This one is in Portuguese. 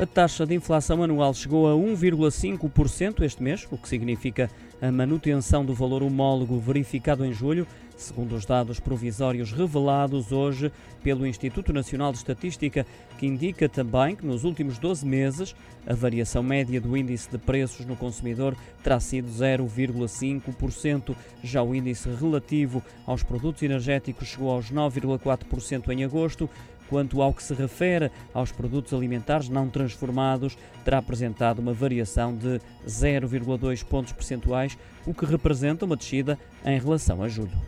A taxa de inflação anual chegou a 1,5% este mês, o que significa a manutenção do valor homólogo verificado em julho, segundo os dados provisórios revelados hoje pelo Instituto Nacional de Estatística, que indica também que nos últimos 12 meses a variação média do índice de preços no consumidor terá sido 0,5%. Já o índice relativo aos produtos energéticos chegou aos 9,4% em agosto. Quanto ao que se refere aos produtos alimentares não transformados, terá apresentado uma variação de 0,2 pontos percentuais, o que representa uma descida em relação a julho.